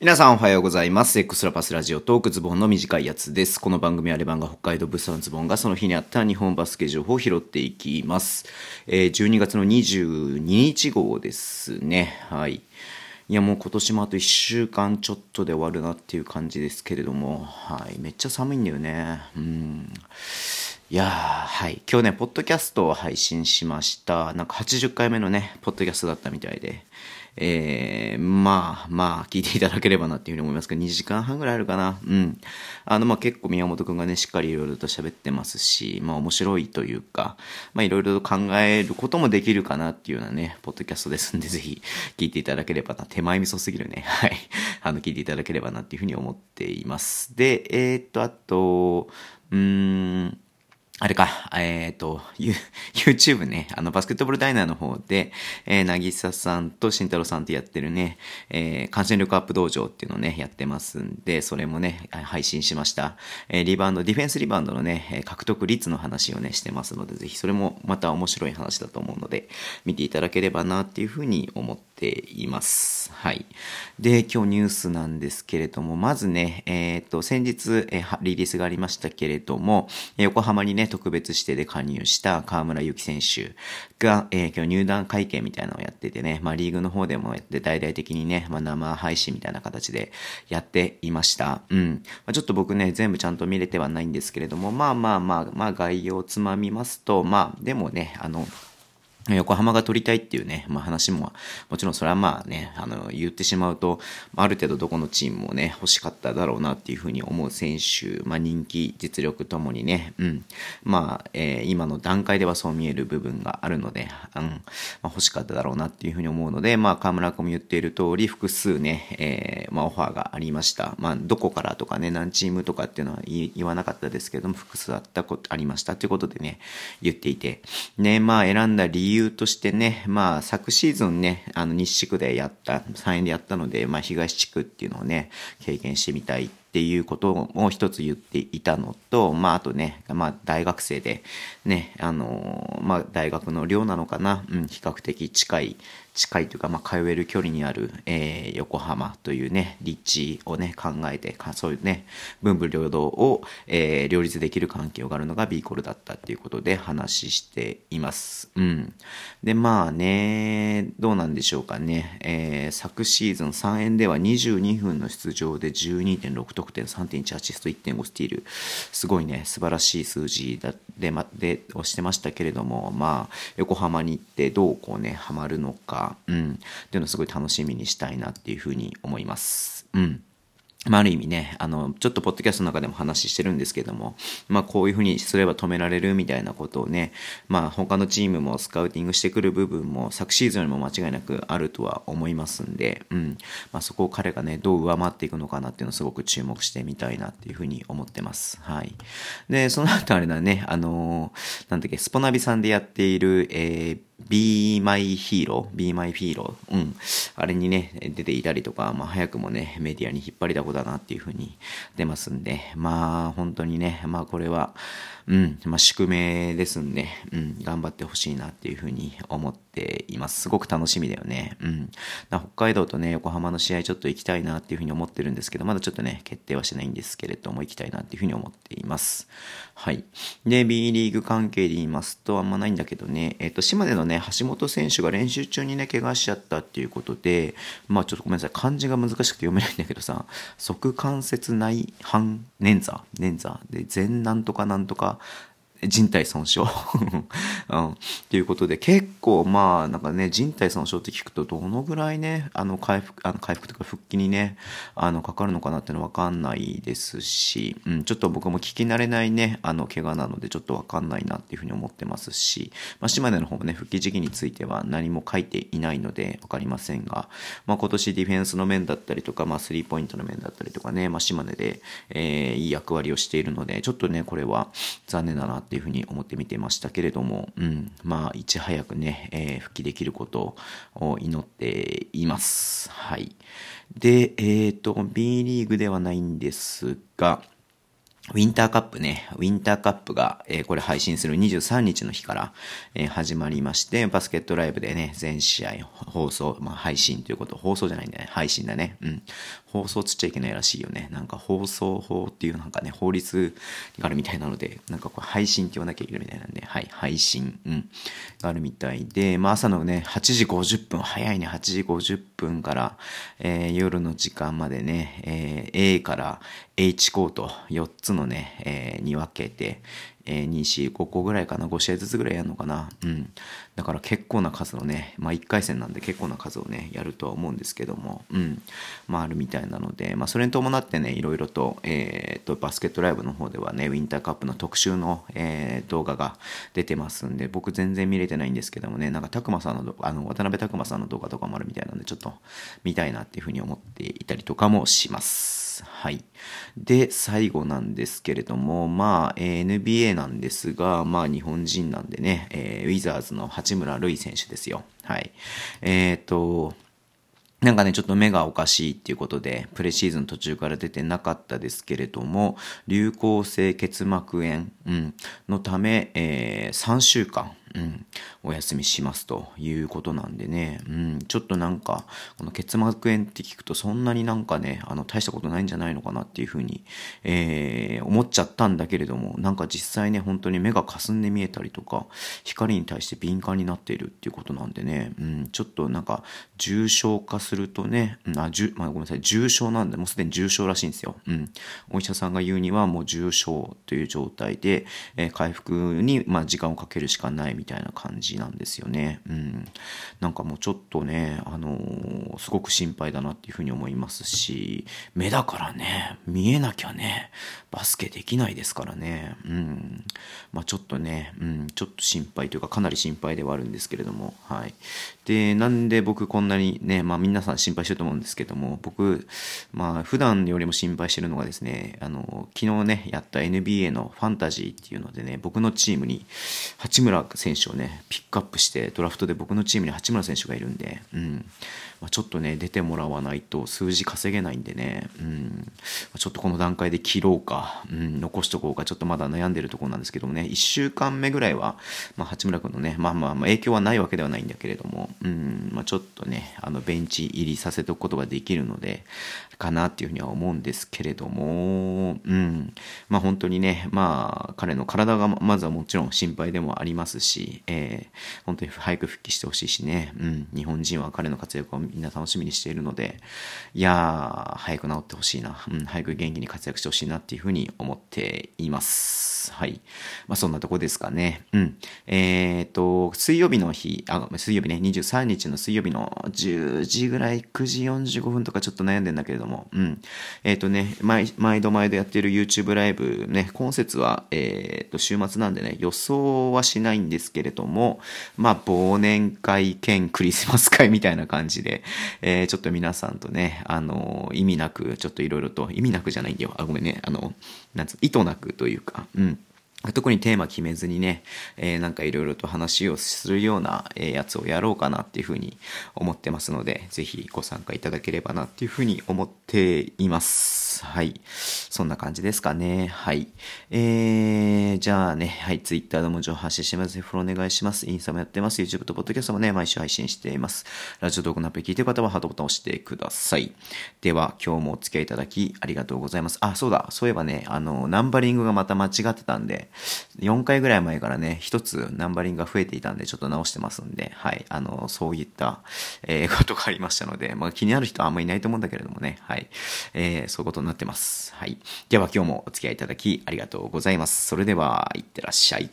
皆さんおはようございます。エクスラパスラジオトークズボンの短いやつです。この番組はレバンが北海道物産ズボンがその日にあった日本バスケ情報を拾っていきます。えー12月の22日号ですね。はい。いやもう今年もあと1週間ちょっとで終わるなっていう感じですけれども、はい。めっちゃ寒いんだよね。うん。いやー、はい。今日ね、ポッドキャストを配信しました。なんか80回目のね、ポッドキャストだったみたいで。えー、まあまあ、聞いていただければなっていうふうに思いますけど、2時間半ぐらいあるかな。うん。あの、まあ結構宮本くんがね、しっかりいろいろと喋ってますし、まあ面白いというか、まあいろいろと考えることもできるかなっていうようなね、ポッドキャストですんで、ぜひ聞いていただければな。手前味噌すぎるね。はい。あの、聞いていただければなっていうふうに思っています。で、えー、っと、あと、うーん、あれか、えっ、と、YouTube ね、あの、バスケットボールダイナーの方で、えー、なぎささんと慎太郎さんとやってるね、えー、感染力アップ道場っていうのをね、やってますんで、それもね、配信しました。えー、リバウンド、ディフェンスリバウンドのね、獲得率の話をね、してますので、ぜひそれもまた面白い話だと思うので、見ていただければなっていうふうに思っています。はい。で、今日ニュースなんですけれども、まずね、えっ、と、先日、えーリリースがありましたけれども、横浜にね、特別指定で加入した河村ゆき選手が、えー今日入団会見みたいなのをやっててね、まあリーグの方でもやって大々的にね、まあ生配信みたいな形でやっていました。うん。まあ、ちょっと僕ね、全部ちゃんと見れてはないんですけれども、まあまあまあ、まあ概要をつまみますと、まあでもね、あの、横浜が取りたいっていうね、まあ話も、もちろんそれはまあね、あの、言ってしまうと、ある程度どこのチームもね、欲しかっただろうなっていうふうに思う選手、まあ人気、実力ともにね、うん。まあ、えー今の段階ではそう見える部分があるので、うん。まあ欲しかっただろうなっていうふうに思うので、まあ河村君も言っている通り、複数ね、えーまあオファーがありました。まあどこからとかね、何チームとかっていうのは言わなかったですけども、複数あったこと、ありましたということでね、言っていて。ね、まあ選んだ理由由としてね、まあ昨シーズンね、あの西地区でやった、3円でやったので、まあ東地区っていうのをね、経験してみたいっっていうことを一つ言っていたのと、まああとね、まあ大学生で、ね、あのまあ大学の寮なのかな、うん、比較的近い、近いというか、まあ、通える距離にある、えー横浜というね、立地をね、考えて、そういうね、文武両道を、えー両立できる環境があるのが B コルだったっていうことで話しています。うん。で、まあね、どうなんでしょうかね。えー昨シーズン3円では22分の出場で12.6得点、3.1アシスト、1.5スティール。すごいね、素晴らしい数字だで、ま、で、をしてましたけれども、まあ、横浜に行ってどうこうね、ハマるのか、うん、っていうのをすごい楽しみにしたいなっていうふうに思います。うん。まあ、ある意味ね、あの、ちょっとポッドキャストの中でも話してるんですけども、まあ、こういうふうにすれば止められるみたいなことをね、まあ、他のチームもスカウティングしてくる部分も昨シーズンよりも間違いなくあるとは思いますんで、うん。まあ、そこを彼がね、どう上回っていくのかなっていうのをすごく注目してみたいなっていうふうに思ってます。はい。で、その後あれだね、あのーなんだっけ、スポナビさんでやっている、えー Be My Hero, Be My Hero, うん。あれにね、出ていたりとか、まあ早くもね、メディアに引っ張りだこだなっていう風に出ますんで、まあ本当にね、まあこれは、うん、まあ宿命ですんで、うん、頑張ってほしいなっていう風に思っています。すごく楽しみだよね。うん。だ北海道とね、横浜の試合ちょっと行きたいなっていう風に思ってるんですけど、まだちょっとね、決定はしてないんですけれども、行きたいなっていう風に思っています。はい。で、B リーグ関係で言いますと、あんまないんだけどね、えっ、と、島根のね、橋本選手が練習中にね、怪我しちゃったっていうことで、まあちょっとごめんなさい、漢字が難しくて読めないんだけどさ、側関節内反捻挫捻挫で、全なんとかなんとか、人体損傷、うん、っていうことで結構まあなんかね人体損傷って聞くとどのぐらいねあの回復あの回復とか復帰にねあのかかるのかなっていうのは分かんないですし、うん、ちょっと僕も聞き慣れないねあの怪我なのでちょっと分かんないなっていうふうに思ってますし、まあ、島根の方もね復帰時期については何も書いていないので分かりませんが、まあ、今年ディフェンスの面だったりとか、まあ、スリーポイントの面だったりとかね、まあ、島根で、えーいい役割をしているのでちょっとねこれは残念だなっていうふうに思って見てましたけれども、うん、まあいち早くね、えー復帰できることを祈っています。はい。で、えっ、と、B リーグではないんですが、ウィンターカップね、ウィンターカップが、えー、これ配信する23日の日から、えー、始まりまして、バスケットライブでね、全試合放送、まあ配信ということ、放送じゃないんだね、配信だね。うん。放送つっちゃいけないらしいよね。なんか放送法っていうなんかね、法律があるみたいなので、なんかこう配信って言わなきゃいけないみたいなんで、はい、配信、うん、があるみたいで、まあ朝のね、8時50分、早いね、8時50分から、えー、夜の時間までね、えー、A から H コート4つのね、えー、に分けて、えー、2、4、5個ぐらいかな、5試合ずつぐらいやるのかな。うん。だから結構な数のね、まあ1回戦なんで結構な数をね、やるとは思うんですけども、うん。まああるみたいなので、まあそれに伴ってね、いろいろと、えー、と、バスケットライブの方ではね、ウィンターカップの特集の、えー、動画が出てますんで、僕全然見れてないんですけどもね、なんか拓磨さんの、あの、渡辺拓磨さんの動画とかもあるみたいなんで、ちょっと見たいなっていうふうに思っていたりとかもします。。はい。で、最後なんですけれども、まあ、えー、NBA のなんですが、まあ、日本人なんでね、えー、ウィザーズの八村塁選手ですよ。はい。えっ、ー、と、なんかね、ちょっと目がおかしいっていうことで、プレシーズン途中から出てなかったですけれども、流行性結膜炎、うん、のため、えー、3週間、うん、お休みしますということなんでね、うん、ちょっとなんか、この結膜炎って聞くとそんなになんかね、あの、大したことないんじゃないのかなっていうふうに、えー、思っちゃったんだけれども、なんか実際ね、本当に目が霞んで見えたりとか、光に対して敏感になっているっていうことなんでね、うん、ちょっとなんか、重症化するとね、うん、あ、じゅ、まあ、ごめんなさい、重症なんで、もうすでに重症らしいんですよ。うん。お医者さんが言うにはもう重症という状態で、えー、回復に、まあ、時間をかけるしかないみたいな感じなんですよね。うん。なんかもうちょっとね、あのー、すごく心配だなっていうふうに思いますし、目だからね、見えなきゃね、バスケできないですからね。うん。まあちょっとね、うん、ちょっと心配というかかなり心配ではあるんですけれども、はい。で、なんで僕こんなにね、まあ皆さん心配してると思うんですけども、僕、まあ普段よりも心配してるのがですね、あの、昨日ね、やった NBA のファンタジーっていうのでね、僕のチームに八村選手をね、ピックアップして、ドラフトで僕のチームに八村選手がいるんで、うん。まあ、ちょっとね、出てもらわないと数字稼げないんでね、うん。ちょっとこの段階で切ろうか、うん、残しとこうか、ちょっとまだ悩んでるところなんですですけどもね、1週間目ぐらいは、まあ、八村君のね、まあまあ、まあ、影響はないわけではないんだけれども、うん、まあ、ちょっとね、あの、ベンチ入りさせておくことができるので、かなっていうふうには思うんですけれども、うん。まあ本当にね、まあ彼の体がまずはもちろん心配でもありますし、えー、本当に早く復帰してほしいしね、うん。日本人は彼の活躍をみんな楽しみにしているので、いやー、早く治ってほしいな、うん。早く元気に活躍してほしいなっていうふうに思っています。はい。まあそんなとこですかね。うん。えっ、ー、と、水曜日の日、あ、水曜日ね、23日の水曜日の10時ぐらい、9時45分とかちょっと悩んでんだけれども、うん。えっ、ー、とね、毎、毎度毎度やってる YouTube ライブね、今節は、えっ、ー、と、週末なんでね、予想はしないんですけれども、まあ、忘年会兼クリスマス会みたいな感じで、えー、ちょっと皆さんとね、あの、意味なく、ちょっといろいろと、意味なくじゃないんだよ。あ、ごめんね。あの、なんつう、意図なくというか、うん。特にテーマ決めずにね、えー、なんかいろいろと話をするような、え、やつをやろうかなっていうふうに思ってますので、ぜひご参加いただければなっていうふうに思っています。。はい。そんな感じですかね。はい。えー、じゃあね、はい、Twitter でも情報発信します。フォローお願いします。インスタもやってます。YouTube と Podcast もね、毎週配信しています。ラジオ動画のアプリ聞いてる方はハートボタンを押してください。では、今日もお付き合いいただきありがとうございます。あ、そうだ。そういえばね、あの、ナンバリングがまた間違ってたんで4回ぐらい前からね、一つナンバリングが増えていたんで、ちょっと直してますんで、はい。あの、そういった、えー、ことがありましたので、まあ気になる人はあんまりいないと思うんだけれどもね、はい。えー、そういうことになってます。はい。では今日もお付き合いいただきありがとうございます。それでは、いってらっしゃい。